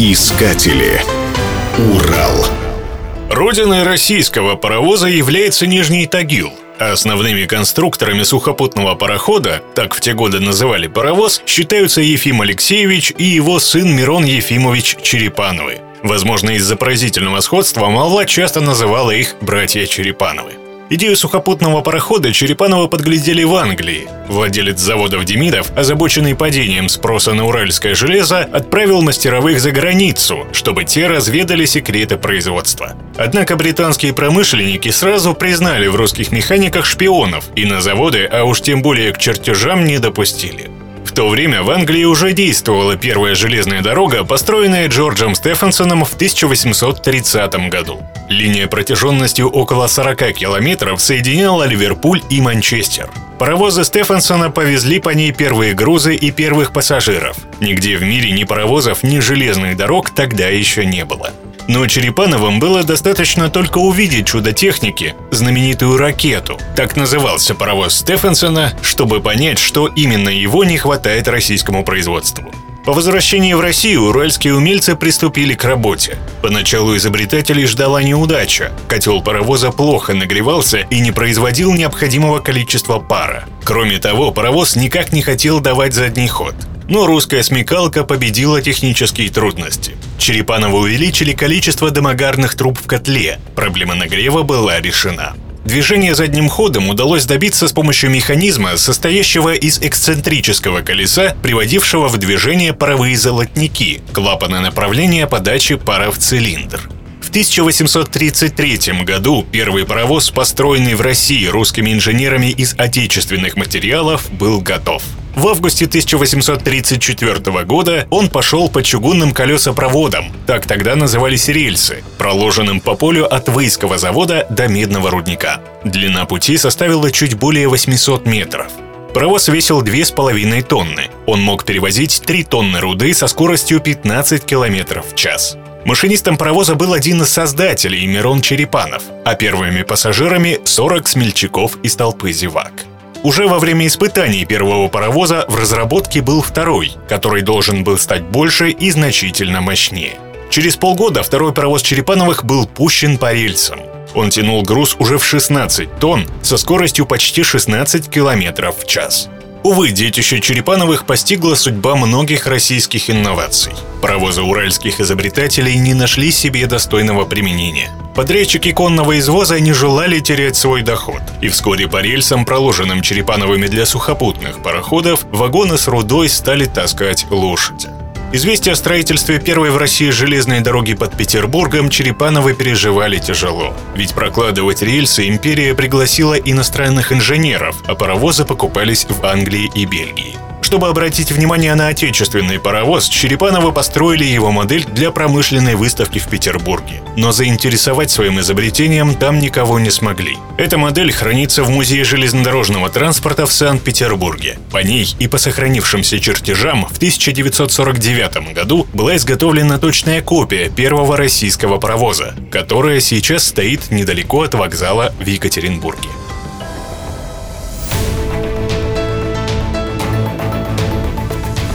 Искатели. Урал. Родиной российского паровоза является Нижний Тагил. А основными конструкторами сухопутного парохода, так в те годы называли паровоз, считаются Ефим Алексеевич и его сын Мирон Ефимович Черепановы. Возможно, из-за поразительного сходства молва часто называла их «братья Черепановы». Идею сухопутного парохода Черепанова подглядели в Англии. Владелец заводов Демидов, озабоченный падением спроса на уральское железо, отправил мастеровых за границу, чтобы те разведали секреты производства. Однако британские промышленники сразу признали в русских механиках шпионов и на заводы, а уж тем более к чертежам не допустили. То время в Англии уже действовала первая железная дорога, построенная Джорджем Стефансоном в 1830 году. Линия протяженностью около 40 километров соединяла Ливерпуль и Манчестер. Паровозы Стефансона повезли по ней первые грузы и первых пассажиров. Нигде в мире ни паровозов, ни железных дорог тогда еще не было. Но Черепановым было достаточно только увидеть чудо техники, знаменитую ракету. Так назывался паровоз Стефансона, чтобы понять, что именно его не хватает российскому производству. По возвращении в Россию уральские умельцы приступили к работе. Поначалу изобретателей ждала неудача. Котел паровоза плохо нагревался и не производил необходимого количества пара. Кроме того, паровоз никак не хотел давать задний ход. Но русская смекалка победила технические трудности. Черепанову увеличили количество дымогарных труб в котле. Проблема нагрева была решена. Движение задним ходом удалось добиться с помощью механизма, состоящего из эксцентрического колеса, приводившего в движение паровые золотники, клапаны направления подачи пара в цилиндр. В 1833 году первый паровоз, построенный в России русскими инженерами из отечественных материалов, был готов. В августе 1834 года он пошел по чугунным колесопроводам, так тогда назывались рельсы, проложенным по полю от Выйского завода до Медного рудника. Длина пути составила чуть более 800 метров. Паровоз весил 2,5 тонны. Он мог перевозить 3 тонны руды со скоростью 15 км в час. Машинистом паровоза был один из создателей Мирон Черепанов, а первыми пассажирами 40 смельчаков из толпы зевак. Уже во время испытаний первого паровоза в разработке был второй, который должен был стать больше и значительно мощнее. Через полгода второй паровоз Черепановых был пущен по рельсам. Он тянул груз уже в 16 тонн со скоростью почти 16 километров в час. Увы, детище Черепановых постигла судьба многих российских инноваций. Паровозы уральских изобретателей не нашли себе достойного применения. Подрядчики конного извоза не желали терять свой доход, и вскоре по рельсам, проложенным Черепановыми для сухопутных пароходов, вагоны с рудой стали таскать лошади. Известие о строительстве первой в России железной дороги под Петербургом Черепановы переживали тяжело. Ведь прокладывать рельсы империя пригласила иностранных инженеров, а паровозы покупались в Англии и Бельгии. Чтобы обратить внимание на отечественный паровоз, Черепановы построили его модель для промышленной выставки в Петербурге. Но заинтересовать своим изобретением там никого не смогли. Эта модель хранится в Музее железнодорожного транспорта в Санкт-Петербурге. По ней и по сохранившимся чертежам в 1949 году была изготовлена точная копия первого российского паровоза, которая сейчас стоит недалеко от вокзала в Екатеринбурге.